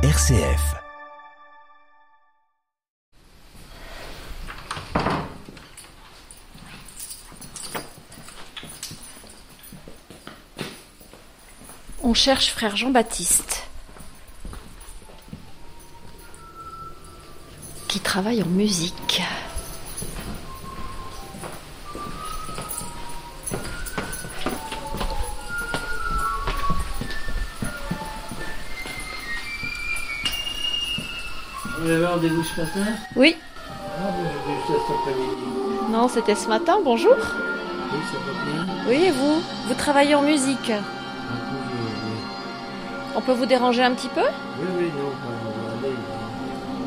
RCF. On cherche frère Jean-Baptiste. Qui travaille en musique. Rendez-vous ce matin Oui. Ah, j'ai vu ça cet après-midi. Non, c'était ce matin, bonjour. Oui, ça va bien Oui, et vous? Vous travaillez en musique. Un peu, oui. On peut vous déranger un petit peu? Oui, oui, non, on va aller.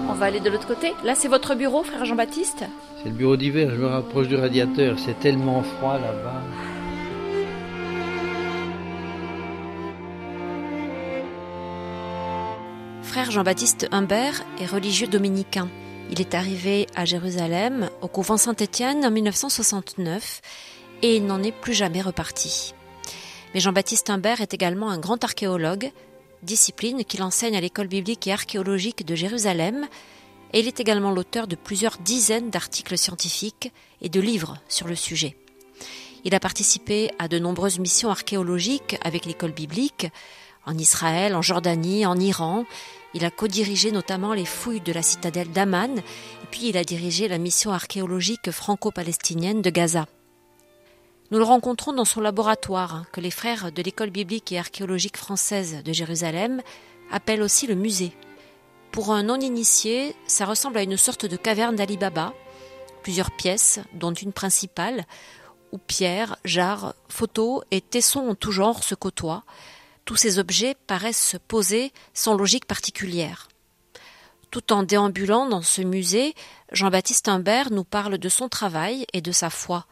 On va aller de l'autre côté. Là, c'est votre bureau, frère Jean-Baptiste? C'est le bureau d'hiver, je me rapproche du radiateur, c'est tellement froid là-bas. Frère Jean-Baptiste Humbert est religieux dominicain. Il est arrivé à Jérusalem, au couvent Saint-Étienne, en 1969, et il n'en est plus jamais reparti. Mais Jean-Baptiste Humbert est également un grand archéologue, discipline qu'il enseigne à l'école biblique et archéologique de Jérusalem, et il est également l'auteur de plusieurs dizaines d'articles scientifiques et de livres sur le sujet. Il a participé à de nombreuses missions archéologiques avec l'école biblique, en Israël, en Jordanie, en Iran. Il a co-dirigé notamment les fouilles de la citadelle d'Aman, puis il a dirigé la mission archéologique franco-palestinienne de Gaza. Nous le rencontrons dans son laboratoire, hein, que les frères de l'école biblique et archéologique française de Jérusalem appellent aussi le musée. Pour un non-initié, ça ressemble à une sorte de caverne d'Ali Baba, plusieurs pièces, dont une principale, où pierres, jarres, photos et tessons en tout genre se côtoient. Tous ces objets paraissent se poser sans logique particulière. Tout en déambulant dans ce musée, Jean-Baptiste Humbert nous parle de son travail et de sa foi,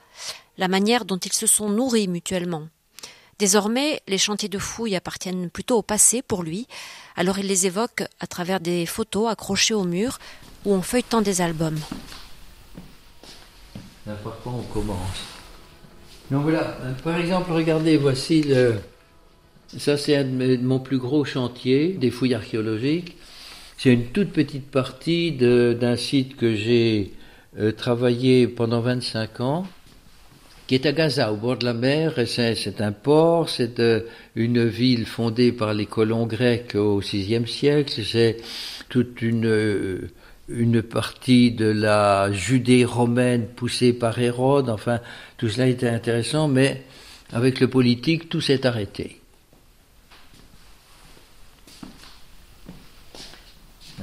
la manière dont ils se sont nourris mutuellement. Désormais, les chantiers de fouilles appartiennent plutôt au passé pour lui, alors il les évoque à travers des photos accrochées au mur ou en feuilletant des albums. N'importe on commence. Donc voilà, par exemple, regardez, voici le. Ça, c'est un de mon plus gros chantier des fouilles archéologiques. C'est une toute petite partie d'un site que j'ai euh, travaillé pendant 25 ans, qui est à Gaza, au bord de la mer. c'est un port, c'est euh, une ville fondée par les colons grecs au VIe siècle. C'est toute une, euh, une partie de la Judée romaine poussée par Hérode. Enfin, tout cela était intéressant, mais avec le politique, tout s'est arrêté.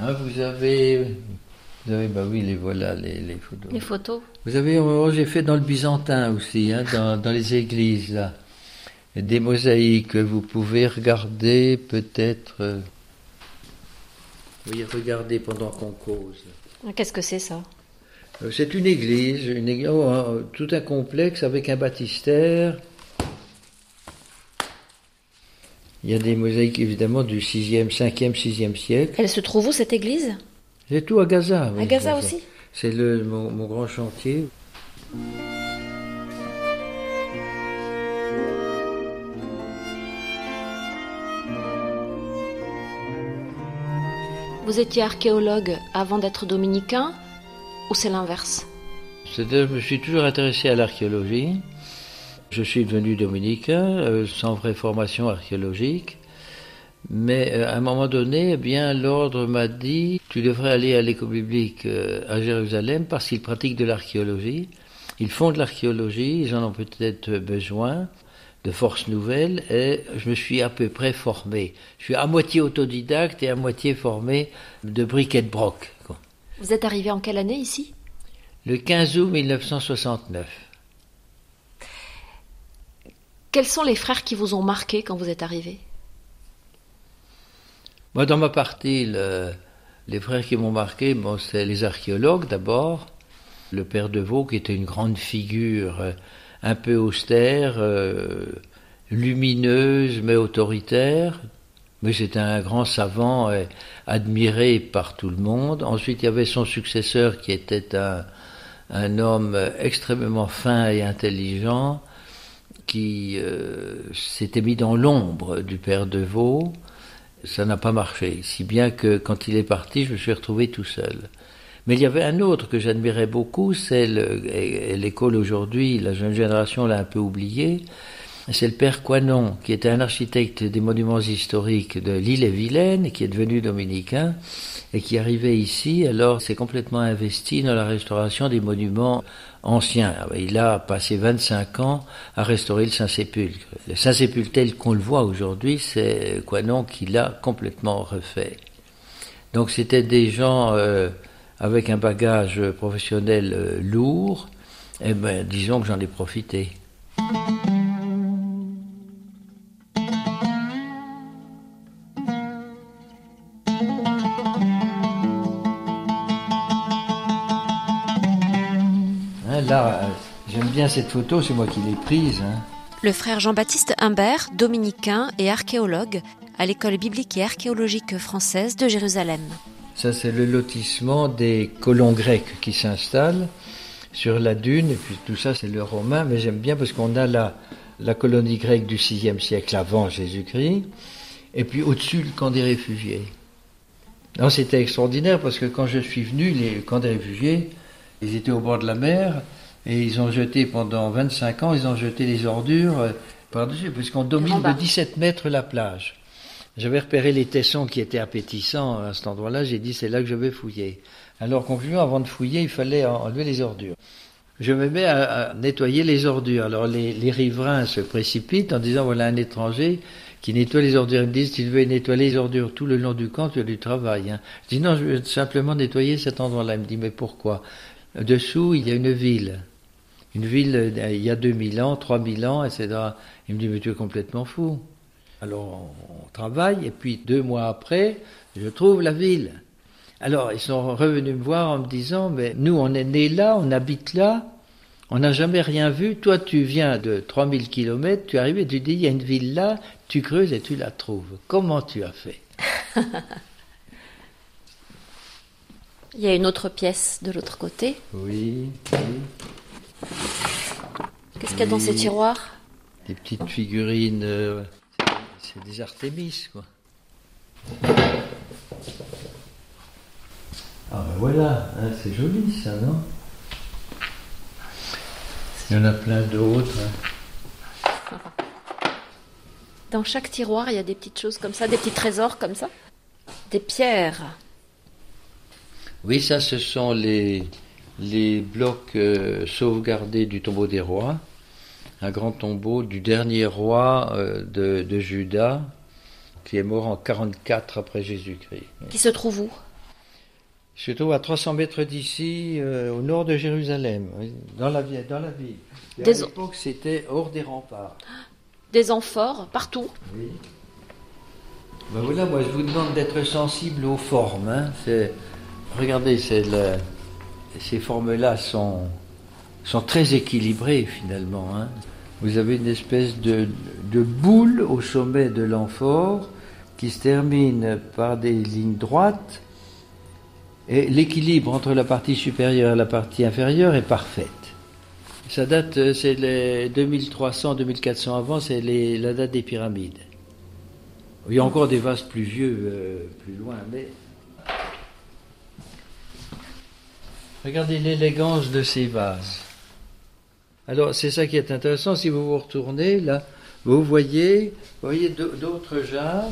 Ah, vous avez, vous avez, bah oui, les voilà, les, les photos. Les photos Vous avez, oh, j'ai fait dans le byzantin aussi, hein, dans, dans les églises là, des mosaïques. Vous pouvez regarder peut-être. euh, Oui, regardez pendant qu'on cause. Qu'est-ce que c'est ça? Euh, C'est une église, une église oh, un- tout un complexe avec un baptistère. Il y a des mosaïques évidemment du 6e, 5e, 6e siècle. Elle se trouve où cette église? C'est tout à Gaza. oui, À Gaza aussi? C'est le, mon, mon grand chantier. Vous étiez archéologue avant d'être dominicain ou c'est l'inverse? C'est-à-dire, je me suis toujours intéressé à l'archéologie. Je suis devenu dominicain euh, sans vraie formation archéologique. Mais euh, à un moment donné, eh bien, l'ordre m'a dit tu devrais aller à l'école biblique euh, à Jérusalem parce qu'ils pratiquent de l'archéologie. Ils font de l'archéologie, ils en ont peut-être besoin de forces nouvelles et je me suis à peu près formé. Je suis à moitié autodidacte et à moitié formé de bric et de broc. Vous êtes arrivé en quelle année ici? Le 15 août 1969. Quels sont les frères qui vous ont marqué quand vous êtes arrivé Moi, dans ma partie, le- les frères qui m'ont marqué, c'est les archéologues d'abord. Le père de Vaux, qui était une grande figure, euh, un peu austère, euh, lumineuse, mais autoritaire. Mais c'était un grand savant, et admiré par tout le monde. Ensuite, il y avait son successeur, qui était un homme extrêmement fin et intelligent, qui euh, s'était mis dans l'ombre du père de Vaux. Ça n'a pas marché, si bien que quand il est parti, je me suis retrouvé tout seul. Mais il y avait un autre que j'admirais beaucoup, c'est l'école aujourd'hui, la jeune génération l'a un peu oublié, c'est le père Coinon, qui était un architecte des monuments historiques de l'île-et-Vilaine, qui est devenu dominicain, et qui arrivait ici, alors s'est complètement investi dans la restauration des monuments anciens. Il a passé 25 ans à restaurer le Saint-Sépulcre. Le Saint-Sépulcre tel qu'on le voit aujourd'hui, c'est Coinon qui l'a complètement refait. Donc c'était des gens euh, avec un bagage professionnel euh, lourd, et eh ben disons que j'en ai profité. Bien cette photo, c'est moi qui l'ai prise. Hein. Le frère Jean-Baptiste Humbert, dominicain et archéologue à l'école biblique et archéologique française de Jérusalem. Ça, c'est le lotissement des colons grecs qui s'installent sur la dune, et puis tout ça, c'est le romain, mais j'aime bien parce qu'on a la, la colonie grecque du VIe siècle avant Jésus-Christ, et puis au-dessus, le camp des réfugiés. c'était extraordinaire parce que quand je suis venu, les camps des réfugiés, ils étaient au bord de la mer, et ils ont jeté pendant 25 ans, ils ont jeté les ordures euh, par-dessus, puisqu'on domine de 17 mètres la plage. J'avais repéré les tessons qui étaient appétissants à cet endroit-là, j'ai dit c'est là que je vais fouiller. Alors conclusion, avant de fouiller, il fallait enlever les ordures. Je me mets à, nettoyer les ordures. Alors les, les, riverains se précipitent en disant voilà un étranger qui nettoie les ordures. Ils me disent s'il veut nettoyer les ordures tout le long du camp, tu as du travail. Hein. Je dis non, je veux simplement nettoyer cet endroit-là. Il me dit mais pourquoi? Dessous, il y a une ville une ville euh, il y a 2000 ans, 3000 ans, etc. Il me dit, mais tu es complètement fou. Alors on travaille, et puis deux mois après, je trouve la ville. Alors ils sont revenus me voir en me disant, mais nous on est nés là, on habite là, on n'a jamais rien vu. Toi tu viens de 3000 kilomètres, tu arrives et tu dis, il y a une ville là, tu creuses et tu la trouves. Comment tu as fait? Il y a une autre pièce de l'autre côté. Oui, oui. Qu'est-ce qu'il y a dans ces tiroirs Des petites figurines. Euh, c'est des Artémis, quoi. Ah ben voilà, hein, c'est joli ça, non? Il y en a plein d'autres. Hein. Dans chaque tiroir, il y a des petites choses comme ça, des petits trésors comme ça Des pierres. Oui, ça, ce sont les, les blocs euh, sauvegardés du tombeau des rois, un grand tombeau du dernier roi euh, de, de, Juda, qui est mort en 44 après Jésus-Christ. Qui se trouve où? Il se trouve à 300 mètres d'ici, euh, au nord de Jérusalem, dans la, dans la ville. à l'époque, c'était hors des remparts. Des amphores, partout Oui. Ben voilà, moi je vous demande d'être sensible aux formes. Hein. Regardez, le ces formes-là sont, sont très équilibrées finalement. Hein. Vous avez une espèce de, boule au sommet de l'amphore qui se termine par des lignes droites et l'équilibre entre la partie supérieure et la partie inférieure est parfaite. Ça date, c'est les 2300-2400 avant, c'est la date des pyramides. Il y a encore des vases plus vieux, euh, plus loin, mais Regardez l'élégance de ces vases. Alors, c'est ça qui est intéressant. Si vous vous retournez, là, vous voyez, voyez d'autres genres.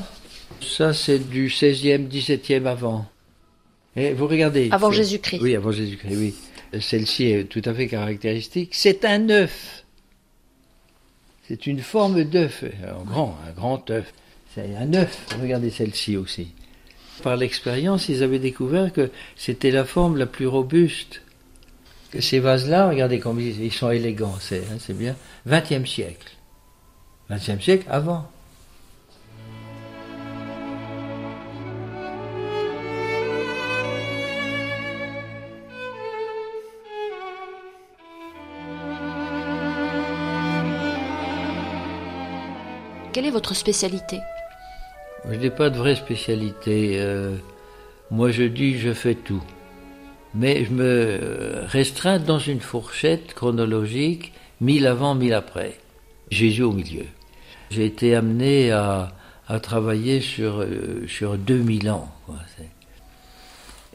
Ça, c'est du 16e, 17e avant. Et vous regardez. Avant Jésus-Christ. Oui, avant Jésus-Christ, oui. Celle-ci est tout à fait caractéristique. C'est un œuf. C'est une forme d'œuf. Un grand, un grand œuf. C'est un œuf. Regardez celle-ci aussi. Par l'expérience, ils avaient découvert que c'était la forme la plus robuste. Que ces vases-là, regardez comme ils sont élégants, c'est hein, bien. 20e siècle. 20e siècle avant. Quelle est votre spécialité? Je n'ai pas de vraie spécialité. Euh, moi, je dis, je fais tout. Mais je me restreins dans une fourchette chronologique, mille avant, mille après. Jésus au milieu. J'ai été amené à, a travaillé sur, euh, sur 2000 ans.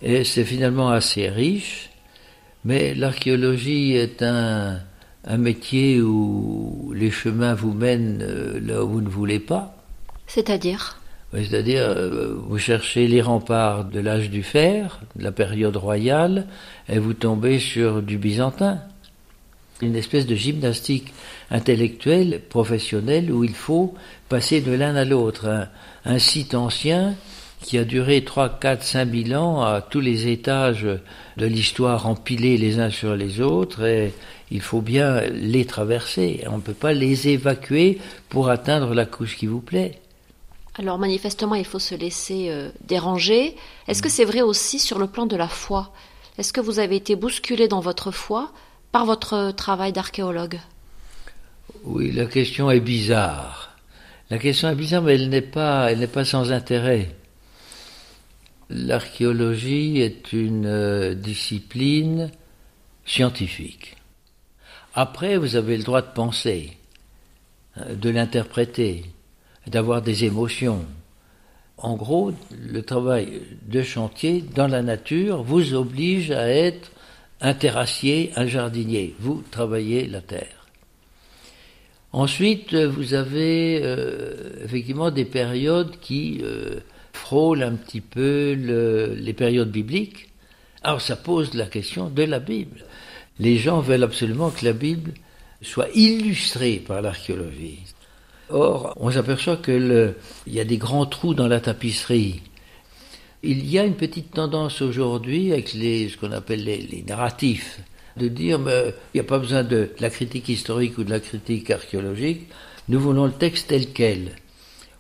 Et c'est finalement assez riche, mais l'archéologie est un, un métier où les chemins vous mènent euh, là où vous ne voulez pas. C'est-à-dire? C'est-à-dire, euh, vous cherchez les remparts de l'âge du fer, de la période royale, et vous tombez sur du byzantin. Une espèce de gymnastique intellectuelle, professionnelle, où il faut passer de l'un à l'autre. Un, site ancien qui a duré 3, 4, 5 000 ans à tous les étages de l'histoire empilés les uns sur les autres, et il faut bien les traverser. On ne peut pas les évacuer pour atteindre la couche qui vous plaît. Alors manifestement, il faut se laisser euh, déranger. Est-ce que c'est vrai aussi sur le plan de la foi? Est-ce que vous avez été bousculé dans votre foi par votre travail d'archéologue? Oui, la question est bizarre. La question est bizarre, mais elle n'est pas, elle n'est pas sans intérêt. L'archéologie est une euh, discipline scientifique. Après, vous avez le droit de penser, euh, de l'interpréter d'avoir des émotions. En gros, le travail de chantier dans la nature vous oblige à être un terrassier, un jardinier. Vous travaillez la terre. Ensuite, vous avez euh, effectivement des périodes qui euh, frôlent un petit peu les périodes bibliques. Alors ça pose la question de la Bible. Les gens veulent absolument que la Bible soit illustrée par l'archéologie. Or, on s'aperçoit qu'il y a des grands trous dans la tapisserie. Il y a une petite tendance aujourd'hui avec les, ce qu'on appelle les, narratifs, de dire il n'y a pas besoin de la critique historique ou de la critique archéologique, nous voulons le texte tel quel.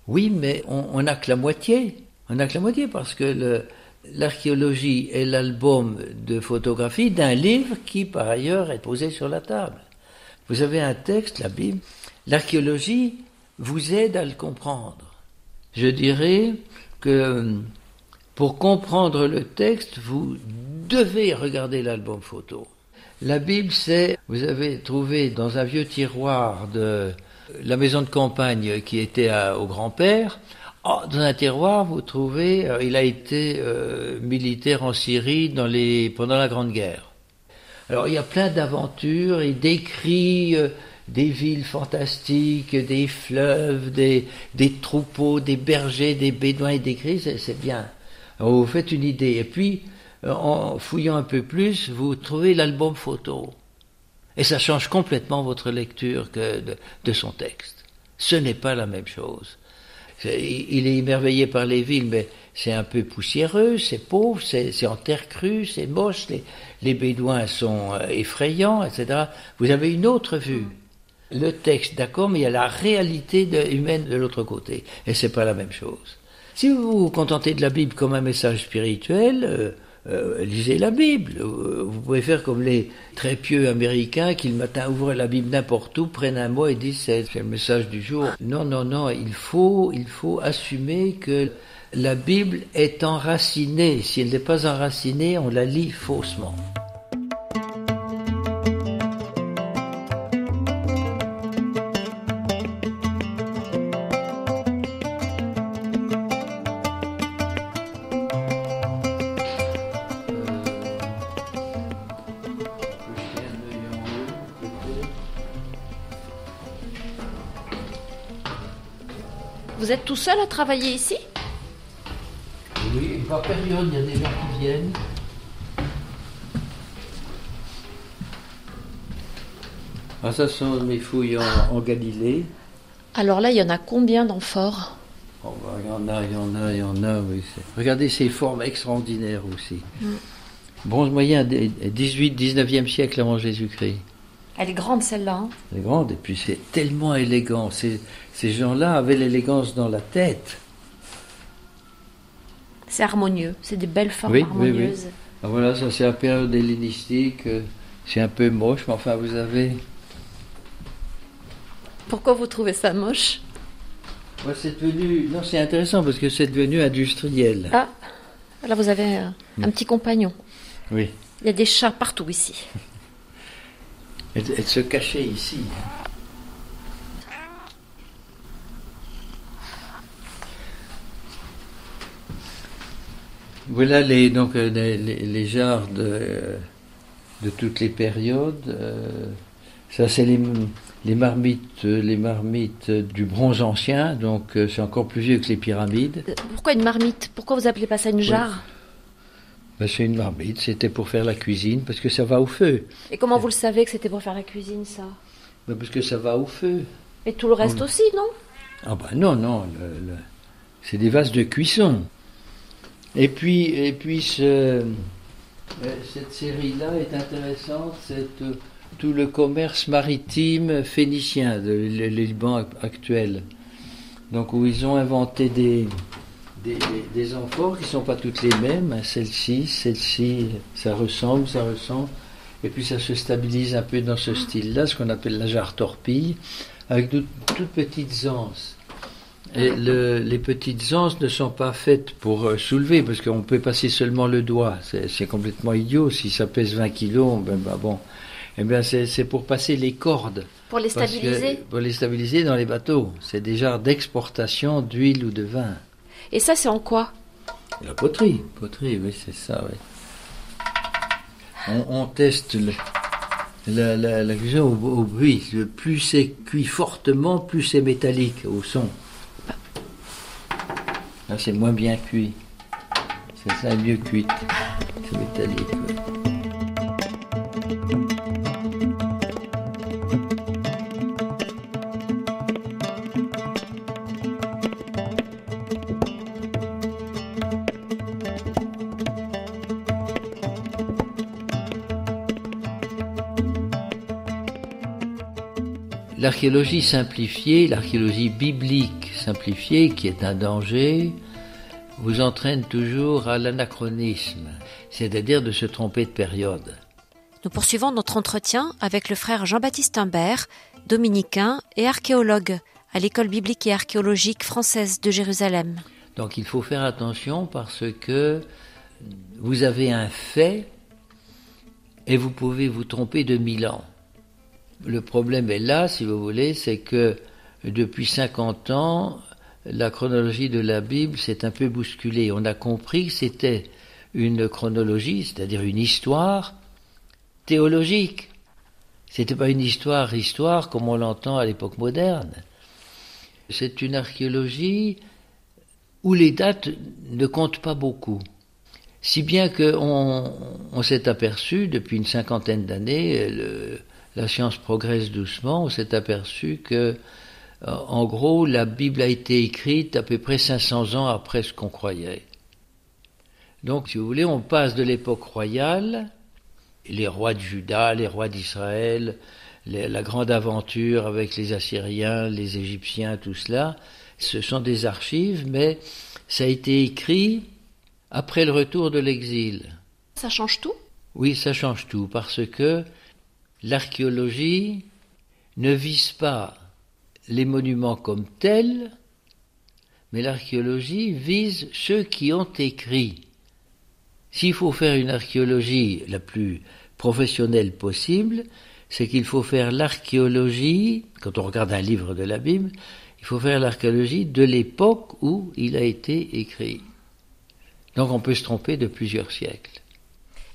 Oui, mais on n'a que la moitié. On n'a que la moitié parce que l'archéologie est l'album de photographie d'un livre qui, par ailleurs, est posé sur la table. Vous avez un texte, la Bible. L'archéologie, vous aide à le comprendre. Je dirais que pour comprendre le texte, vous devez regarder l'album photo. La Bible, c'est, vous avez trouvé dans un vieux tiroir de la maison de campagne qui était au grand-père, oh, dans un tiroir, vous trouvez, euh, il a été euh, militaire en Syrie pendant la Grande Guerre. Alors il y a plein d'aventures, il décrit euh, des villes fantastiques, des fleuves, des, troupeaux, des bergers, des bédouins et des gris, c'est bien. vous faites une idée. Et puis, euh, en fouillant un peu plus, vous trouvez l'album photo. Et ça change complètement votre lecture de, son texte. Ce n'est pas la même chose. Il est émerveillé par les villes, mais c'est un peu poussiéreux, c'est pauvre, c'est en terre crue, c'est moche, les, les bédouins sont euh, effrayants, etc. Vous avez une autre vue le texte, d'accord, mais il y a la réalité humaine de l'autre côté. Et c'est pas la même chose. Si vous vous contentez de la Bible comme un message spirituel, euh, euh, lisez la Bible. Euh, vous pouvez faire comme les très pieux américains qui le matin ouvrent la Bible n'importe où, prennent un mot et disent c'est le message du jour. Non, non, non, il faut, il faut assumer que la Bible est enracinée. Si elle n'est pas enracinée, on la lit faussement. Vous êtes tout seul à travailler ici Oui, par période, il y a des gens qui viennent. Ah, ça sont mes fouilles en, Galilée. Alors là, il y en a combien d'amphores oh, bah, Il y en a, il y en a, il y en a, oui. Regardez ces formes extraordinaires aussi. Mm. Bronze moyen, 18-19e siècle avant Jésus-Christ. Elle est grande celle-là. Hein Elle est grande et puis c'est tellement élégant. Ces, ces gens-là avaient l'élégance dans la tête. C'est harmonieux, c'est des belles formes harmonieuses. Oui, ah, voilà, ça c'est la période hellénistique. Euh, c'est un peu moche, mais enfin vous avez. Pourquoi vous trouvez ça moche? C'est devenu. Non, c'est intéressant parce que c'est devenu industriel. Ah, là vous avez euh, un hmm. petit compagnon. Oui. Il y a des chats partout ici. Et elle se cacher ici. Voilà les, donc, euh, les, les genres de, euh, toutes les périodes. Euh, ça, c'est les, marmites, les marmites du bronze ancien, donc c'est encore plus vieux que les pyramides. Pourquoi une marmite? Pourquoi vous appelez pas ça une jarre? C'est une marmite, c'était pour faire la cuisine, parce que ça va au feu. Et comment vous le savez que c'était pour faire la cuisine, ça? Ben, Parce que ça va au feu. Et tout le reste aussi, non? Ah ben non, non, c'est des vases de cuisson. Et puis, et puis ce, cette série-là est intéressante, c'est tout le commerce maritime phénicien, de, le, Liban actuel. Donc où ils ont inventé des, des, des amphores qui ne sont pas toutes les mêmes. Celle-ci, celle-ci, ça ressemble, ça ressemble. Et puis ça se stabilise un peu dans ce style-là, ce qu'on appelle la jarre torpille, avec de, toutes petites anses. Et les petites anses ne sont pas faites pour euh, soulever, parce qu'on peut passer seulement le doigt. C'est complètement idiot. Si ça pèse 20 kilos, ben, ben bon. Eh bien, c'est pour passer les cordes. Pour les stabiliser? Pour les stabiliser dans les bateaux. C'est des genres d'exportation d'huile ou de vin. Et ça, c'est en quoi La poterie. Poterie, oui, c'est ça, oui. On, teste la, la, cuisson au, au bruit. Plus c'est cuit fortement, plus c'est métallique au son. Là, c'est moins bien cuit. C'est ça, mieux cuit. C'est métallique. L'archéologie simplifiée, l'archéologie biblique simplifiée, qui est un danger, vous entraîne toujours à l'anachronisme, c'est-à-dire de se tromper de période. Nous poursuivons notre entretien avec le frère Jean-Baptiste Humbert, dominicain et archéologue à l'école biblique et archéologique française de Jérusalem. Donc il faut faire attention parce que vous avez un fait et vous pouvez vous tromper de mille ans. Le problème est là, si vous voulez, c'est que depuis 50 ans, la chronologie de la Bible s'est un peu bousculée. On a compris que c'était une chronologie, c'est-à-dire une histoire théologique. C'était pas une histoire, histoire comme on l'entend à l'époque moderne. C'est une archéologie où les dates ne comptent pas beaucoup. Si bien qu'on on, s'est aperçu depuis une cinquantaine d'années, la science progresse doucement, on s'est aperçu que euh, en gros, la Bible a été écrite à peu près 500 ans après ce qu'on croyait. Donc, si vous voulez, on passe de l'époque royale, les rois de Juda, les rois d'Israël, la grande aventure avec les Assyriens, les Égyptiens, tout cela, ce sont des archives, mais ça a été écrit après le retour de l'exil. Ça change tout? Oui, ça change tout, parce que l'archéologie ne vise pas les monuments comme tels, mais l'archéologie vise ceux qui ont écrit. S'il faut faire une archéologie la plus professionnelle possible, c'est qu'il faut faire l'archéologie, quand on regarde un livre de la Bible, il faut faire l'archéologie de l'époque où il a été écrit. Donc on peut se tromper de plusieurs siècles.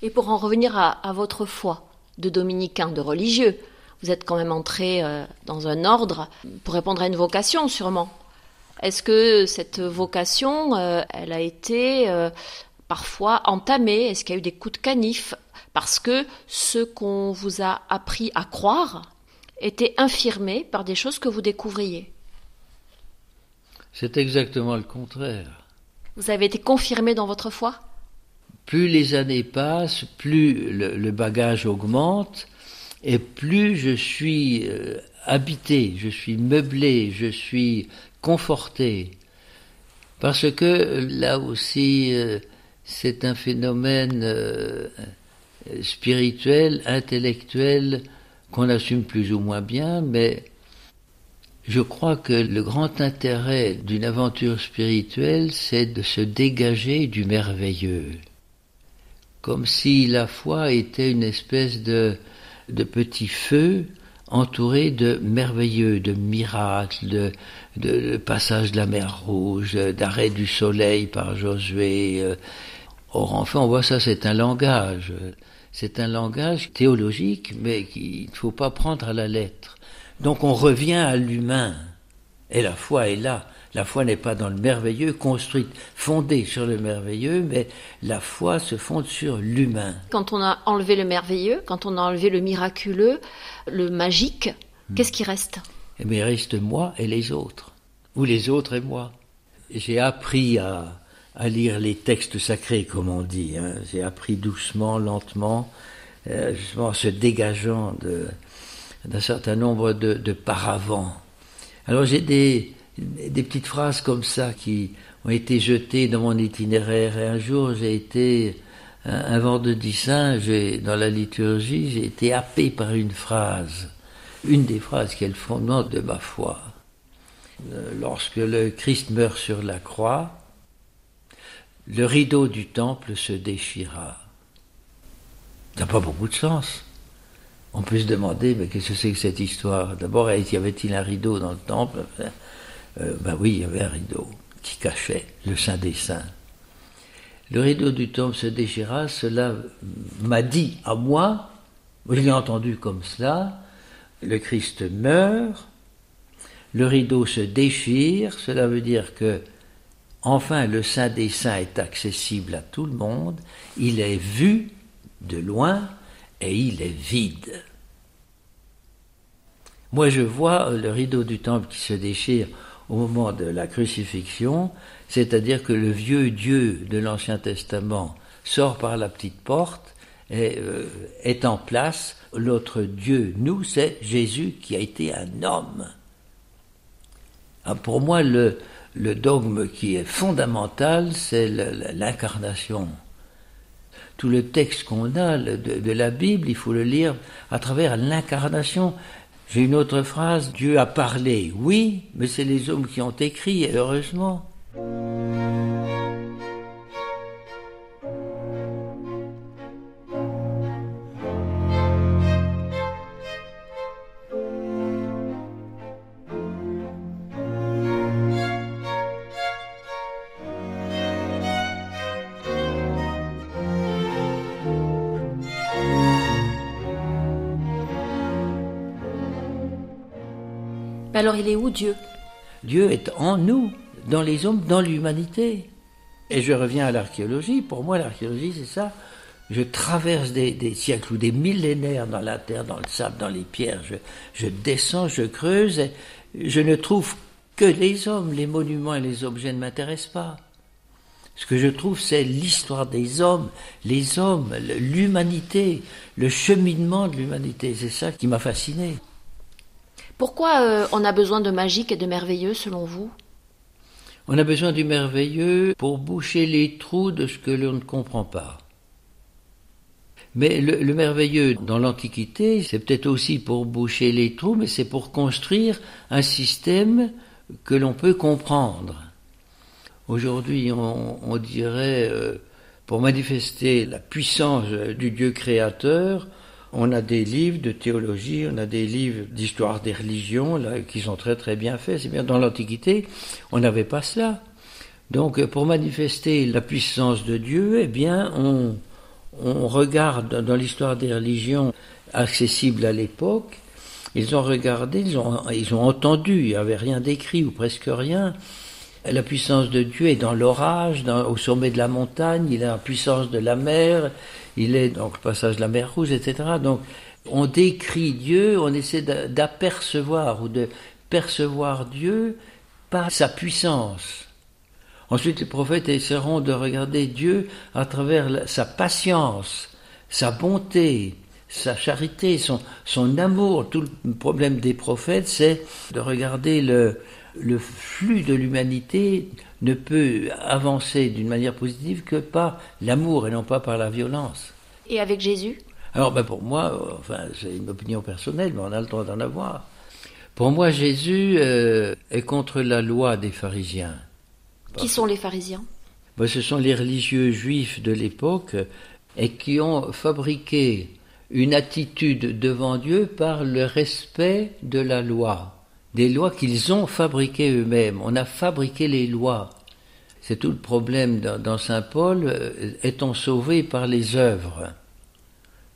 Et pour en revenir à, votre foi de dominicain, de religieux, vous êtes quand même entré euh, dans un ordre pour répondre à une vocation, sûrement. Est-ce que cette vocation, euh, elle a été euh, parfois entamée? Est-ce qu'il y a eu des coups de canif? Parce que ce qu'on vous a appris à croire était infirmé par des choses que vous découvriez. C'est exactement le contraire. Vous avez été confirmé dans votre foi? Plus les années passent, plus le bagage augmente, et plus je suis euh, habité, je suis meublé, je suis conforté. Parce que là aussi, euh, c'est un phénomène euh, spirituel, intellectuel, qu'on assume plus ou moins bien, mais je crois que le grand intérêt d'une aventure spirituelle, c'est de se dégager du merveilleux. Comme si la foi était une espèce de petits feux entourés de merveilleux, de miracles, de, de, passage de la mer Rouge, d'arrêt du soleil par Josué. Euh, Or, enfin, on voit ça, c'est un langage. C'est un langage théologique, mais qu'il ne faut pas prendre à la lettre. Donc, on revient à l'humain. Et la foi est là. La foi n'est pas dans le merveilleux, construite, fondée sur le merveilleux, mais la foi se fonde sur l'humain. Quand on a enlevé le merveilleux, quand on a enlevé le miraculeux, le magique, hmm. qu'est-ce qui reste? Eh bien, il reste moi et les autres, ou les autres et moi. J'ai appris à, lire les textes sacrés, comme on dit. Hein. J'ai appris doucement, lentement, euh, justement en se dégageant d'un certain nombre de, de paravents. Alors j'ai des, des petites phrases comme ça qui ont été jetées dans mon itinéraire. Et un jour, j'ai été, un, vendredi saint, dans la liturgie, j'ai été happé par une phrase, une des phrases qui est le fondement de ma foi. Euh, lorsque le Christ meurt sur la croix, le rideau du temple se déchira. Ça n'a pas beaucoup de sens. On peut se demander, mais qu'est-ce que c'est que cette histoire? D'abord, y avait-il un rideau dans le temple? Euh, ben oui, il y avait un rideau qui cachait le Saint des Saints. Le rideau du temple se déchira, cela m'a dit à moi, je l'ai entendu comme cela, le Christ meurt, le rideau se déchire, cela veut dire que enfin le Saint des Saints est accessible à tout le monde, il est vu de loin et il est vide. Moi je vois le rideau du temple qui se déchire au moment de la crucifixion, c'est-à-dire que le vieux Dieu de l'Ancien Testament sort par la petite porte et euh, est en place. L'autre Dieu, nous, c'est Jésus qui a été un homme. Ah, pour moi, le, dogme qui est fondamental, c'est l'incarnation. Tout le texte qu'on a de la Bible, il faut le lire à travers l'incarnation. J'ai une autre phrase, Dieu a parlé, oui, mais c'est les hommes qui ont écrit, et heureusement. Il est où Dieu? Dieu est en nous, dans les hommes, dans l'humanité. Et je reviens à l'archéologie. Pour moi, l'archéologie, c'est ça. Je traverse des, siècles ou des millénaires dans la terre, dans le sable, dans les pierres. Je, je descends, je creuse. Et je ne trouve que les hommes. Les monuments et les objets ne m'intéressent pas. Ce que je trouve, c'est l'histoire des hommes, les hommes, l'humanité, le cheminement de l'humanité. C'est ça qui m'a fasciné. Pourquoi euh, on a besoin de magique et de merveilleux selon vous? On a besoin du merveilleux pour boucher les trous de ce que l'on ne comprend pas. Mais le, merveilleux dans l'Antiquité, c'est peut-être aussi pour boucher les trous, mais c'est pour construire un système que l'on peut comprendre. Aujourd'hui, on, dirait, euh, pour manifester la puissance du Dieu créateur, on a des livres de théologie, on a des livres d'histoire des religions là, qui sont très très bien faits. C'est bien dans l'Antiquité, on n'avait pas cela. Donc pour manifester la puissance de Dieu, eh bien on, regarde dans l'histoire des religions accessibles à l'époque, ils ont regardé, ils ont, ils ont entendu, il n'y avait rien d'écrit ou presque rien. La puissance de Dieu est dans l'orage, au sommet de la montagne, il a la puissance de la mer, il est donc le passage de la mer Rouge, etc. Donc on décrit Dieu, on essaie d'apercevoir ou de percevoir Dieu par sa puissance. Ensuite, les prophètes essaieront de regarder Dieu à travers sa patience, sa bonté, sa charité, son, amour. Tout le problème des prophètes, c'est de regarder le flux de l'humanité ne peut avancer d'une manière positive que par l'amour et non pas par la violence. Et avec Jésus? Alors ben pour moi, enfin c'est une opinion personnelle, mais on a le droit d'en avoir. Pour moi, Jésus euh, est contre la loi des pharisiens. Qui sont les pharisiens? Ben, Ce sont les religieux juifs de l'époque et qui ont fabriqué une attitude devant Dieu par le respect de la loi des lois qu'ils ont fabriquées eux-mêmes. On a fabriqué les lois. c'est tout le problème dans, Saint Paul. Euh, est-on sauvé par les œuvres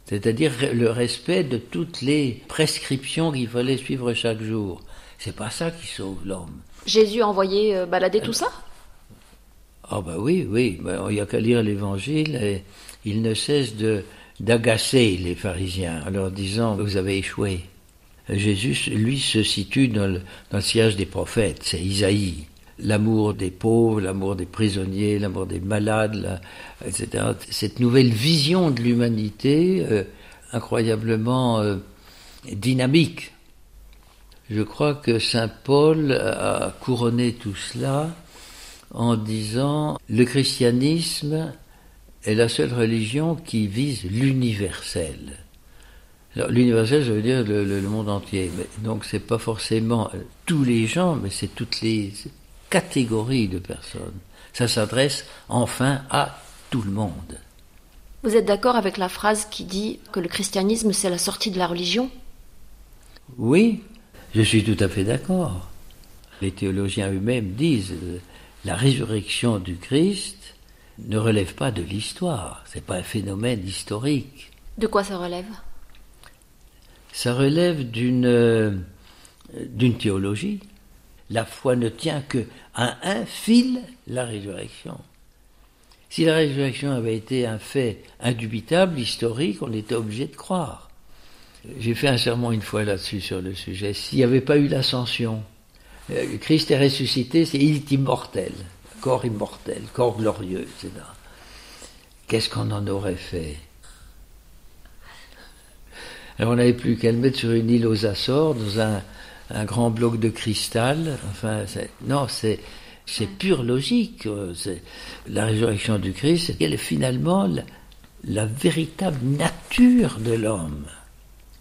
C'est-à-dire le respect de toutes les prescriptions qu'il fallait suivre chaque jour. C'est pas ça qui sauve l'homme. Jésus a envoyé euh, balader tout ça? Ah bah oui, oui. Ben, il n'y a qu'à lire l'Évangile et il ne cesse de d'agacer les pharisiens en leur disant vous avez échoué. Jésus, lui, se situe dans le, dans des prophètes, c'est Isaïe. L'amour des pauvres, l'amour des prisonniers, l'amour des malades, etc. Cette nouvelle vision de l'humanité, euh, incroyablement euh, dynamique. Je crois que Saint Paul a couronné tout cela en disant le christianisme est la seule religion qui vise l'universel. L'universel, ça veut dire le, monde entier. Mais, donc, c'est pas forcément tous les gens, mais c'est toutes les catégories de personnes. Ça s'adresse enfin à tout le monde. Vous êtes d'accord avec la phrase qui dit que le christianisme, c'est la sortie de la religion? Oui, je suis tout à fait d'accord. Les théologiens eux-mêmes disent euh, la résurrection du Christ ne relève pas de l'histoire, c'est pas un phénomène historique. De quoi ça relève? Ça relève d'une euh, d'une théologie. La foi ne tient que à un fil, la résurrection. Si la résurrection avait été un fait indubitable, historique, on était obligé de croire. J'ai fait un sermon une fois là-dessus sur le sujet. S'il n'y avait pas eu l'ascension, euh, Christ est ressuscité, c'est il est immortel corps immortel, corps glorieux, etc. Qu'est-ce qu'on en aurait fait? On n'avait plus qu'à le mettre sur une île aux Açores, dans un, grand bloc de cristal. Enfin, non, c'est pure logique. La résurrection du Christ, elle est finalement la véritable nature de l'homme.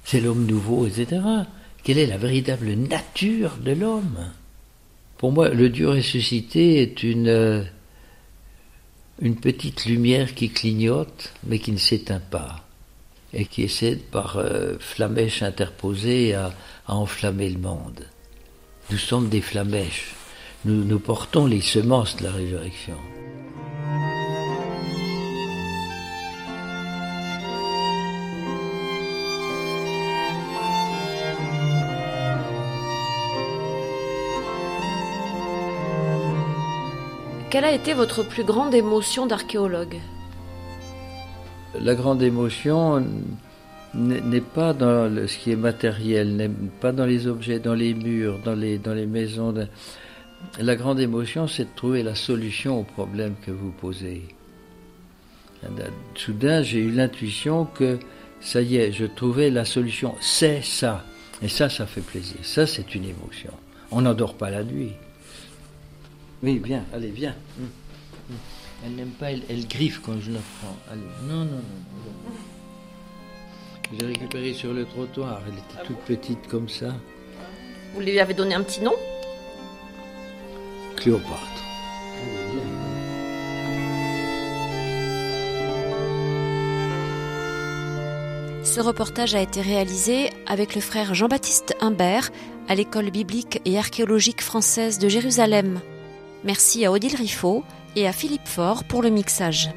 C'est l'homme nouveau, etc. Quelle est la véritable nature de l'homme? Pour moi, le Dieu ressuscité est une, euh, une petite lumière qui clignote, mais qui ne s'éteint pas, et qui essaie par euh, flamèche interposée à, enflammer le monde. Nous sommes des flamèches. Nous portons les semences de la résurrection. Quelle a été votre plus grande émotion d'archéologue? La grande émotion n'est pas dans ce qui est matériel, n'est pas dans les objets, dans les murs, dans les, maisons. La grande émotion, c'est de trouver la solution au problème que vous posez. Soudain, j'ai eu l'intuition que ça y est, je trouvais la solution. C'est ça. Et ça, ça fait plaisir. Ça, c'est une émotion. On n'endort pas la nuit. Oui, viens, allez, viens. Hum, hum. Elle n'aime pas, elle, griffe quand je la prends. Allez, non, non, non. J'ai récupéré sur le trottoir, elle était ah toute petite comme ça. Vous lui avez donné un petit nom? Cléopâtre. Ce reportage a été réalisé avec le frère Jean-Baptiste Humbert à l'école biblique et archéologique française de Jérusalem. Merci à Odile Riffaut et à Philippe Faure pour le mixage.